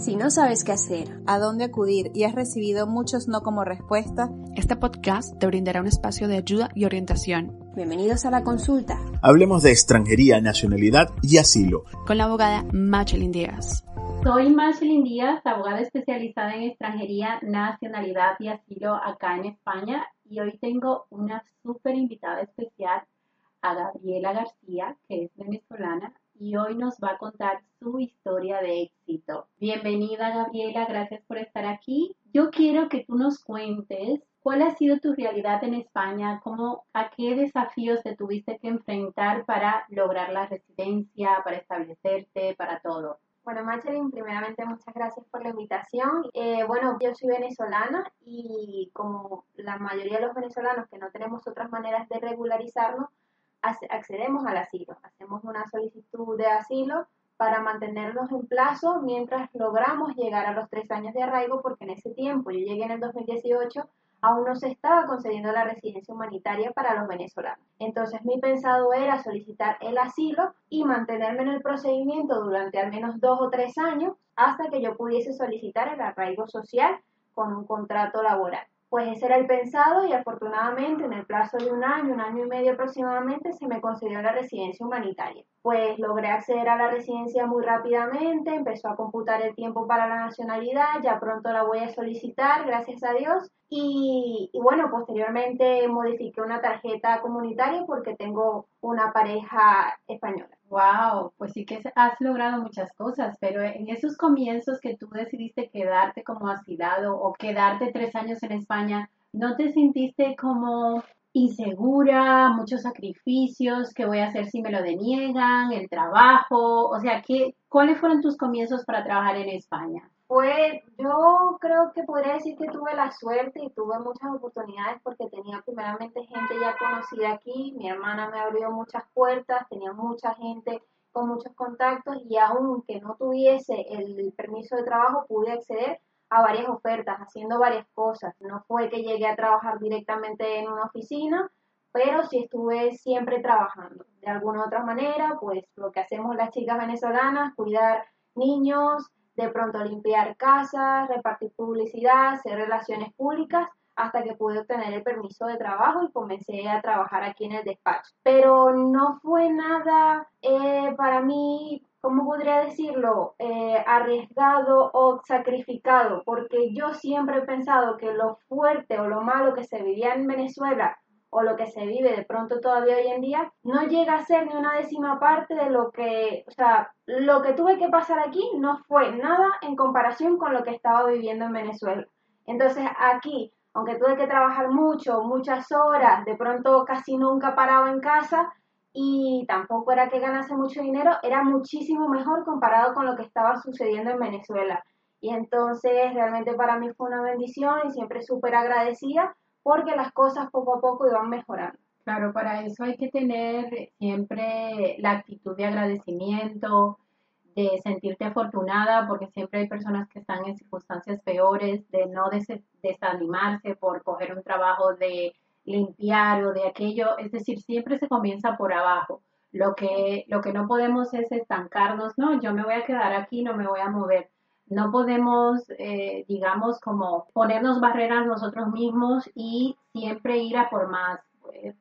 Si no sabes qué hacer, a dónde acudir y has recibido muchos no como respuesta, este podcast te brindará un espacio de ayuda y orientación. Bienvenidos a la consulta. Hablemos de extranjería, nacionalidad y asilo. Con la abogada Machelin Díaz. Soy Machelin Díaz, abogada especializada en extranjería, nacionalidad y asilo acá en España y hoy tengo una súper invitada especial a Gabriela García, que es venezolana y hoy nos va a contar su historia de éxito. Bienvenida Gabriela, gracias por estar aquí. Yo quiero que tú nos cuentes cuál ha sido tu realidad en España, cómo, a qué desafíos te tuviste que enfrentar para lograr la residencia, para establecerte, para todo. Bueno, Machelin, primeramente muchas gracias por la invitación. Eh, bueno, yo soy venezolana y como la mayoría de los venezolanos que no tenemos otras maneras de regularizarnos, accedemos al asilo, hacemos una solicitud de asilo para mantenernos en plazo mientras logramos llegar a los tres años de arraigo, porque en ese tiempo, yo llegué en el 2018, aún no se estaba concediendo la residencia humanitaria para los venezolanos. Entonces mi pensado era solicitar el asilo y mantenerme en el procedimiento durante al menos dos o tres años hasta que yo pudiese solicitar el arraigo social con un contrato laboral. Pues ese era el pensado y afortunadamente en el plazo de un año, un año y medio aproximadamente, se me concedió la residencia humanitaria. Pues logré acceder a la residencia muy rápidamente, empezó a computar el tiempo para la nacionalidad, ya pronto la voy a solicitar, gracias a Dios. Y, bueno, posteriormente modifiqué una tarjeta comunitaria porque tengo una pareja española. Wow, pues sí que has logrado muchas cosas, pero en esos comienzos que tú decidiste quedarte como asilado o quedarte tres años en España, ¿no te sentiste como insegura, muchos sacrificios, qué voy a hacer si me lo deniegan, el trabajo? O sea, ¿qué, ¿cuáles fueron tus comienzos para trabajar en España? Pues yo creo que podría decir que tuve la suerte y tuve muchas oportunidades porque tenía primeramente gente ya conocida aquí, mi hermana me abrió muchas puertas, tenía mucha gente con muchos contactos y aunque no tuviese el permiso de trabajo pude acceder a varias ofertas, haciendo varias cosas. No fue que llegué a trabajar directamente en una oficina, pero sí estuve siempre trabajando. De alguna u otra manera, pues lo que hacemos las chicas venezolanas, cuidar niños, de pronto limpiar casas, repartir publicidad, hacer relaciones públicas, hasta que pude obtener el permiso de trabajo y comencé a trabajar aquí en el despacho. Pero no fue nada eh, para mí, ¿cómo podría decirlo?, eh, arriesgado o sacrificado, porque yo siempre he pensado que lo fuerte o lo malo que se vivía en Venezuela o lo que se vive de pronto todavía hoy en día, no llega a ser ni una décima parte de lo que, o sea, lo que tuve que pasar aquí no fue nada en comparación con lo que estaba viviendo en Venezuela. Entonces aquí, aunque tuve que trabajar mucho, muchas horas, de pronto casi nunca paraba en casa y tampoco era que ganase mucho dinero, era muchísimo mejor comparado con lo que estaba sucediendo en Venezuela. Y entonces realmente para mí fue una bendición y siempre súper agradecida porque las cosas poco a poco iban mejorando. Claro, para eso hay que tener siempre la actitud de agradecimiento, de sentirte afortunada, porque siempre hay personas que están en circunstancias peores, de no desanimarse por coger un trabajo de limpiar o de aquello, es decir, siempre se comienza por abajo. Lo que, lo que no podemos es estancarnos, no, yo me voy a quedar aquí, no me voy a mover no podemos, eh, digamos, como ponernos barreras nosotros mismos y siempre ir a por más, eh,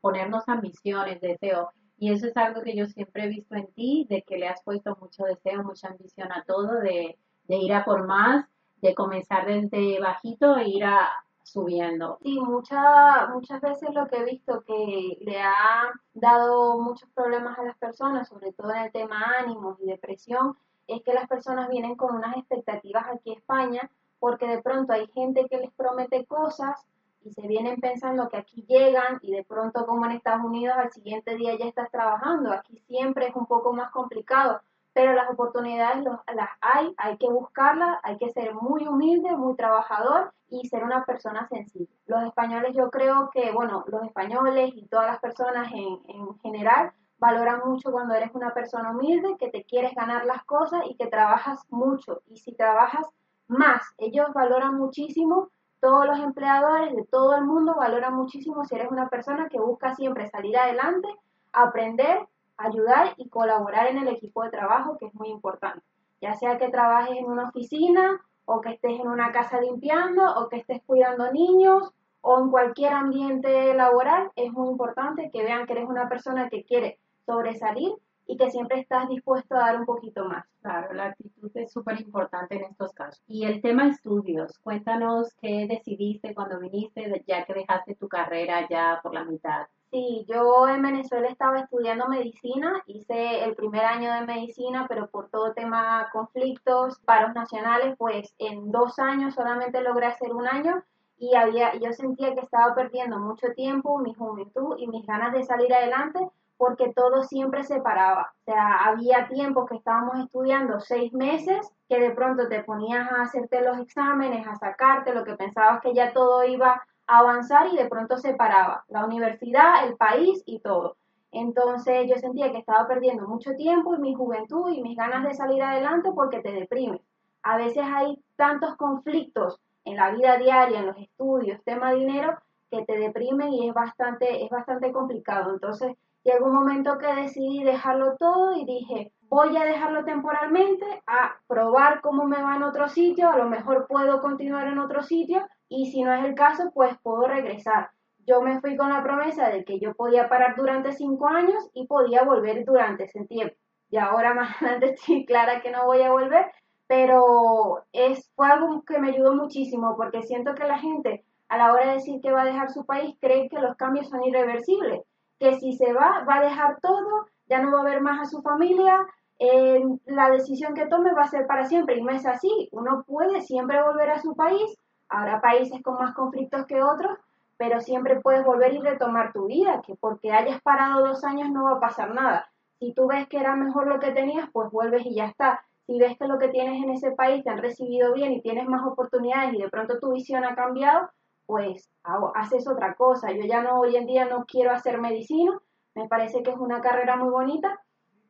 ponernos ambiciones, deseo. Y eso es algo que yo siempre he visto en ti, de que le has puesto mucho deseo, mucha ambición a todo, de, de ir a por más, de comenzar desde bajito e ir a, subiendo. Sí, mucha, muchas veces lo que he visto que le ha dado muchos problemas a las personas, sobre todo en el tema ánimos y depresión, es que las personas vienen con unas expectativas aquí a España porque de pronto hay gente que les promete cosas y se vienen pensando que aquí llegan y de pronto como en Estados Unidos al siguiente día ya estás trabajando. Aquí siempre es un poco más complicado pero las oportunidades las hay, hay que buscarlas, hay que ser muy humilde, muy trabajador y ser una persona sencilla. Los españoles yo creo que, bueno, los españoles y todas las personas en, en general valoran mucho cuando eres una persona humilde, que te quieres ganar las cosas y que trabajas mucho. Y si trabajas más, ellos valoran muchísimo, todos los empleadores de todo el mundo valoran muchísimo si eres una persona que busca siempre salir adelante, aprender ayudar y colaborar en el equipo de trabajo, que es muy importante. Ya sea que trabajes en una oficina o que estés en una casa limpiando o que estés cuidando niños o en cualquier ambiente laboral, es muy importante que vean que eres una persona que quiere sobresalir y que siempre estás dispuesto a dar un poquito más. Claro, la actitud es súper importante en estos casos. Y el tema estudios, cuéntanos qué decidiste cuando viniste, ya que dejaste tu carrera ya por la mitad. Sí, yo en Venezuela estaba estudiando medicina, hice el primer año de medicina, pero por todo tema conflictos, paros nacionales, pues en dos años solamente logré hacer un año y había, yo sentía que estaba perdiendo mucho tiempo, mi juventud y mis ganas de salir adelante porque todo siempre se paraba. O sea, había tiempos que estábamos estudiando seis meses, que de pronto te ponías a hacerte los exámenes, a sacarte lo que pensabas que ya todo iba a avanzar y de pronto se paraba. La universidad, el país y todo. Entonces yo sentía que estaba perdiendo mucho tiempo y mi juventud y mis ganas de salir adelante porque te deprimes. A veces hay tantos conflictos en la vida diaria, en los estudios, tema dinero, que te deprimen y es bastante, es bastante complicado. Entonces llegó un momento que decidí dejarlo todo y dije, voy a dejarlo temporalmente, a probar cómo me va en otro sitio, a lo mejor puedo continuar en otro sitio y si no es el caso, pues puedo regresar. Yo me fui con la promesa de que yo podía parar durante cinco años y podía volver durante ese tiempo. Y ahora más adelante estoy clara que no voy a volver, pero es, fue algo que me ayudó muchísimo porque siento que la gente a la hora de decir que va a dejar su país cree que los cambios son irreversibles que si se va, va a dejar todo, ya no va a ver más a su familia, eh, la decisión que tome va a ser para siempre y no es así. Uno puede siempre volver a su país, habrá países con más conflictos que otros, pero siempre puedes volver y retomar tu vida, que porque hayas parado dos años no va a pasar nada. Si tú ves que era mejor lo que tenías, pues vuelves y ya está. Si ves que lo que tienes en ese país te han recibido bien y tienes más oportunidades y de pronto tu visión ha cambiado, pues haces otra cosa. Yo ya no, hoy en día no quiero hacer medicina, me parece que es una carrera muy bonita,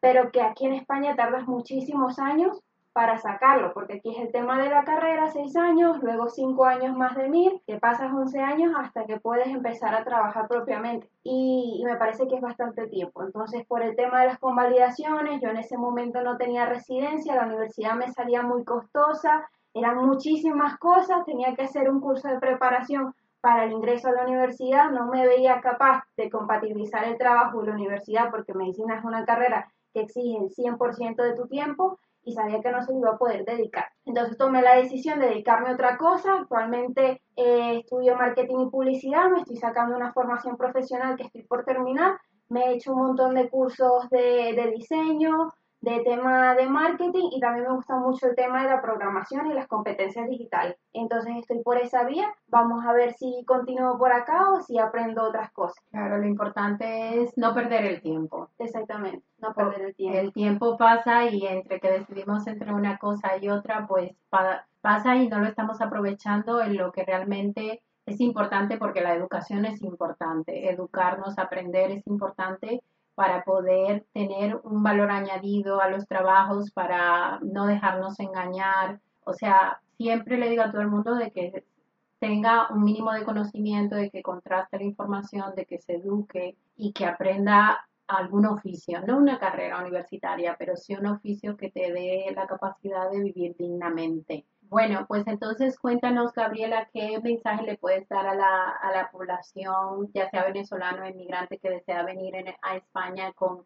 pero que aquí en España tardas muchísimos años para sacarlo, porque aquí es el tema de la carrera, seis años, luego cinco años más de mil, que pasas 11 años hasta que puedes empezar a trabajar propiamente. Y, y, me parece que es bastante tiempo. Entonces, por el tema de las convalidaciones, yo en ese momento no tenía residencia, la universidad me salía muy costosa, eran muchísimas cosas, tenía que hacer un curso de preparación para el ingreso a la universidad, no me veía capaz de compatibilizar el trabajo y la universidad porque medicina es una carrera que exige el 100% de tu tiempo y sabía que no se iba a poder dedicar. Entonces tomé la decisión de dedicarme a otra cosa. Actualmente eh, estudio marketing y publicidad, me estoy sacando una formación profesional que estoy por terminar. Me he hecho un montón de cursos de, de diseño, de tema de marketing y también me gusta mucho el tema de la programación y las competencias digitales. Entonces estoy por esa vía. Vamos a ver si continúo por acá o si aprendo otras cosas. Claro, lo importante es no perder el tiempo. Exactamente, no perder el tiempo. El tiempo pasa y entre que decidimos entre una cosa y otra, pues pasa y no lo estamos aprovechando en lo que realmente es importante porque la educación es importante. Educarnos, aprender es importante para poder tener un valor añadido a los trabajos, para no dejarnos engañar. O sea, siempre le digo a todo el mundo de que tenga un mínimo de conocimiento, de que contraste la información, de que se eduque y que aprenda algún oficio, no una carrera universitaria, pero sí un oficio que te dé la capacidad de vivir dignamente. Bueno, pues entonces cuéntanos, Gabriela, qué mensaje le puedes dar a la, a la población, ya sea venezolano o inmigrante que desea venir a España con,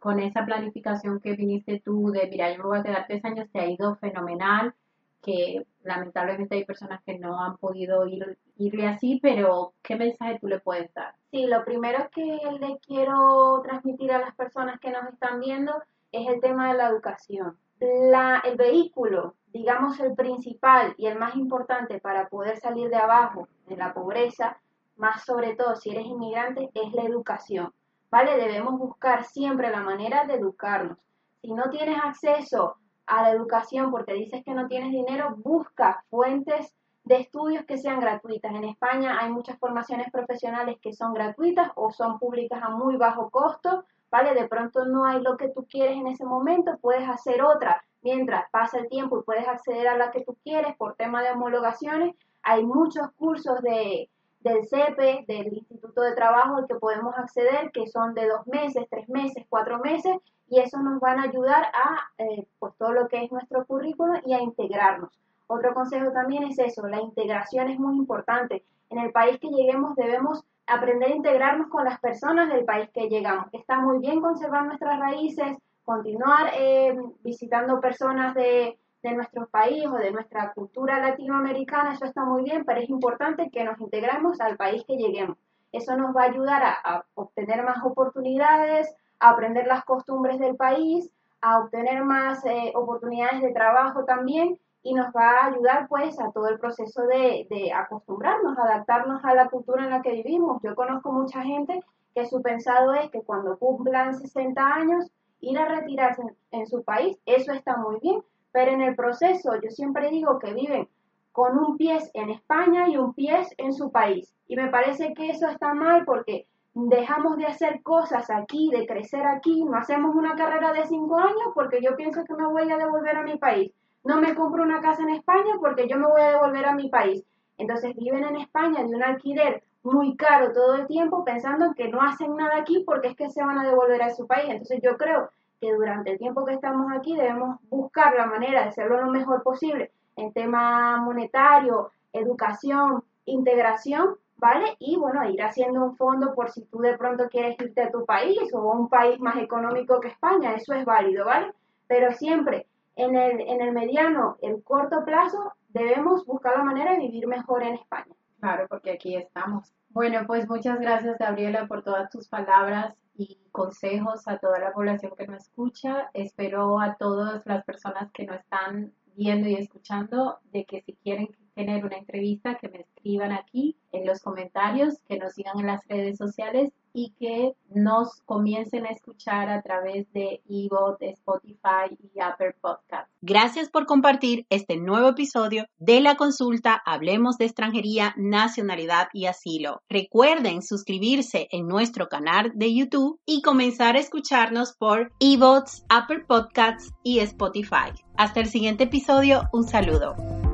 con esa planificación que viniste tú de, mira, yo me voy a quedar tres años, te ha ido fenomenal, que lamentablemente hay personas que no han podido ir, irle así, pero ¿qué mensaje tú le puedes dar? Sí, lo primero que le quiero transmitir a las personas que nos están viendo es el tema de la educación. La, el vehículo digamos, el principal y el más importante para poder salir de abajo, de la pobreza, más sobre todo si eres inmigrante, es la educación. ¿Vale? Debemos buscar siempre la manera de educarnos. Si no tienes acceso a la educación porque dices que no tienes dinero, busca fuentes de estudios que sean gratuitas. En España hay muchas formaciones profesionales que son gratuitas o son públicas a muy bajo costo, ¿vale? De pronto no hay lo que tú quieres en ese momento, puedes hacer otra mientras pasa el tiempo y puedes acceder a la que tú quieres por tema de homologaciones. Hay muchos cursos de, del CEPE, del Instituto de Trabajo, al que podemos acceder, que son de dos meses, tres meses, cuatro meses, y eso nos van a ayudar a eh, pues todo lo que es nuestro currículo y a integrarnos. Otro consejo también es eso, la integración es muy importante. En el país que lleguemos debemos aprender a integrarnos con las personas del país que llegamos. Está muy bien conservar nuestras raíces, continuar eh, visitando personas de, de nuestro país o de nuestra cultura latinoamericana, eso está muy bien, pero es importante que nos integremos al país que lleguemos. Eso nos va a ayudar a, obtener más oportunidades, a aprender las costumbres del país, a obtener más eh, oportunidades de trabajo también y nos va a ayudar pues a todo el proceso de, de, acostumbrarnos, adaptarnos a la cultura en la que vivimos. Yo conozco mucha gente que su pensado es que cuando cumplan 60 años ir a retirarse en su país, eso está muy bien, pero en el proceso yo siempre digo que viven con un pie en España y un pie en su país. Y me parece que eso está mal porque dejamos de hacer cosas aquí, de crecer aquí, no hacemos una carrera de cinco años porque yo pienso que me voy a devolver a mi país. No me compro una casa en España porque yo me voy a devolver a mi país. Entonces viven en España de un alquiler muy caro todo el tiempo pensando que no hacen nada aquí porque es que se van a devolver a su país. Entonces yo creo que durante el tiempo que estamos aquí debemos buscar la manera de hacerlo lo mejor posible en tema monetario, educación, integración, ¿vale? Y bueno, ir haciendo un fondo por si tú de pronto quieres irte a tu país o a un país más económico que España, eso es válido, ¿vale? Pero siempre en el, en el mediano, el corto plazo, debemos buscar la manera de vivir mejor en España. Claro, porque aquí estamos. Bueno, pues muchas gracias, Gabriela, por todas tus palabras y consejos a toda la población que nos escucha. Espero a todas las personas que nos están viendo y escuchando de que si quieren tener una entrevista, que me escriban aquí en los comentarios, que nos sigan en las redes sociales y que nos comiencen a escuchar a través de eBot, Spotify y Apple Podcast. Gracias por compartir este nuevo episodio de la consulta Hablemos de extranjería, nacionalidad y asilo. Recuerden suscribirse en nuestro canal de YouTube y comenzar a escucharnos por eBots, Apple Podcasts y Spotify. Hasta el siguiente episodio, un saludo.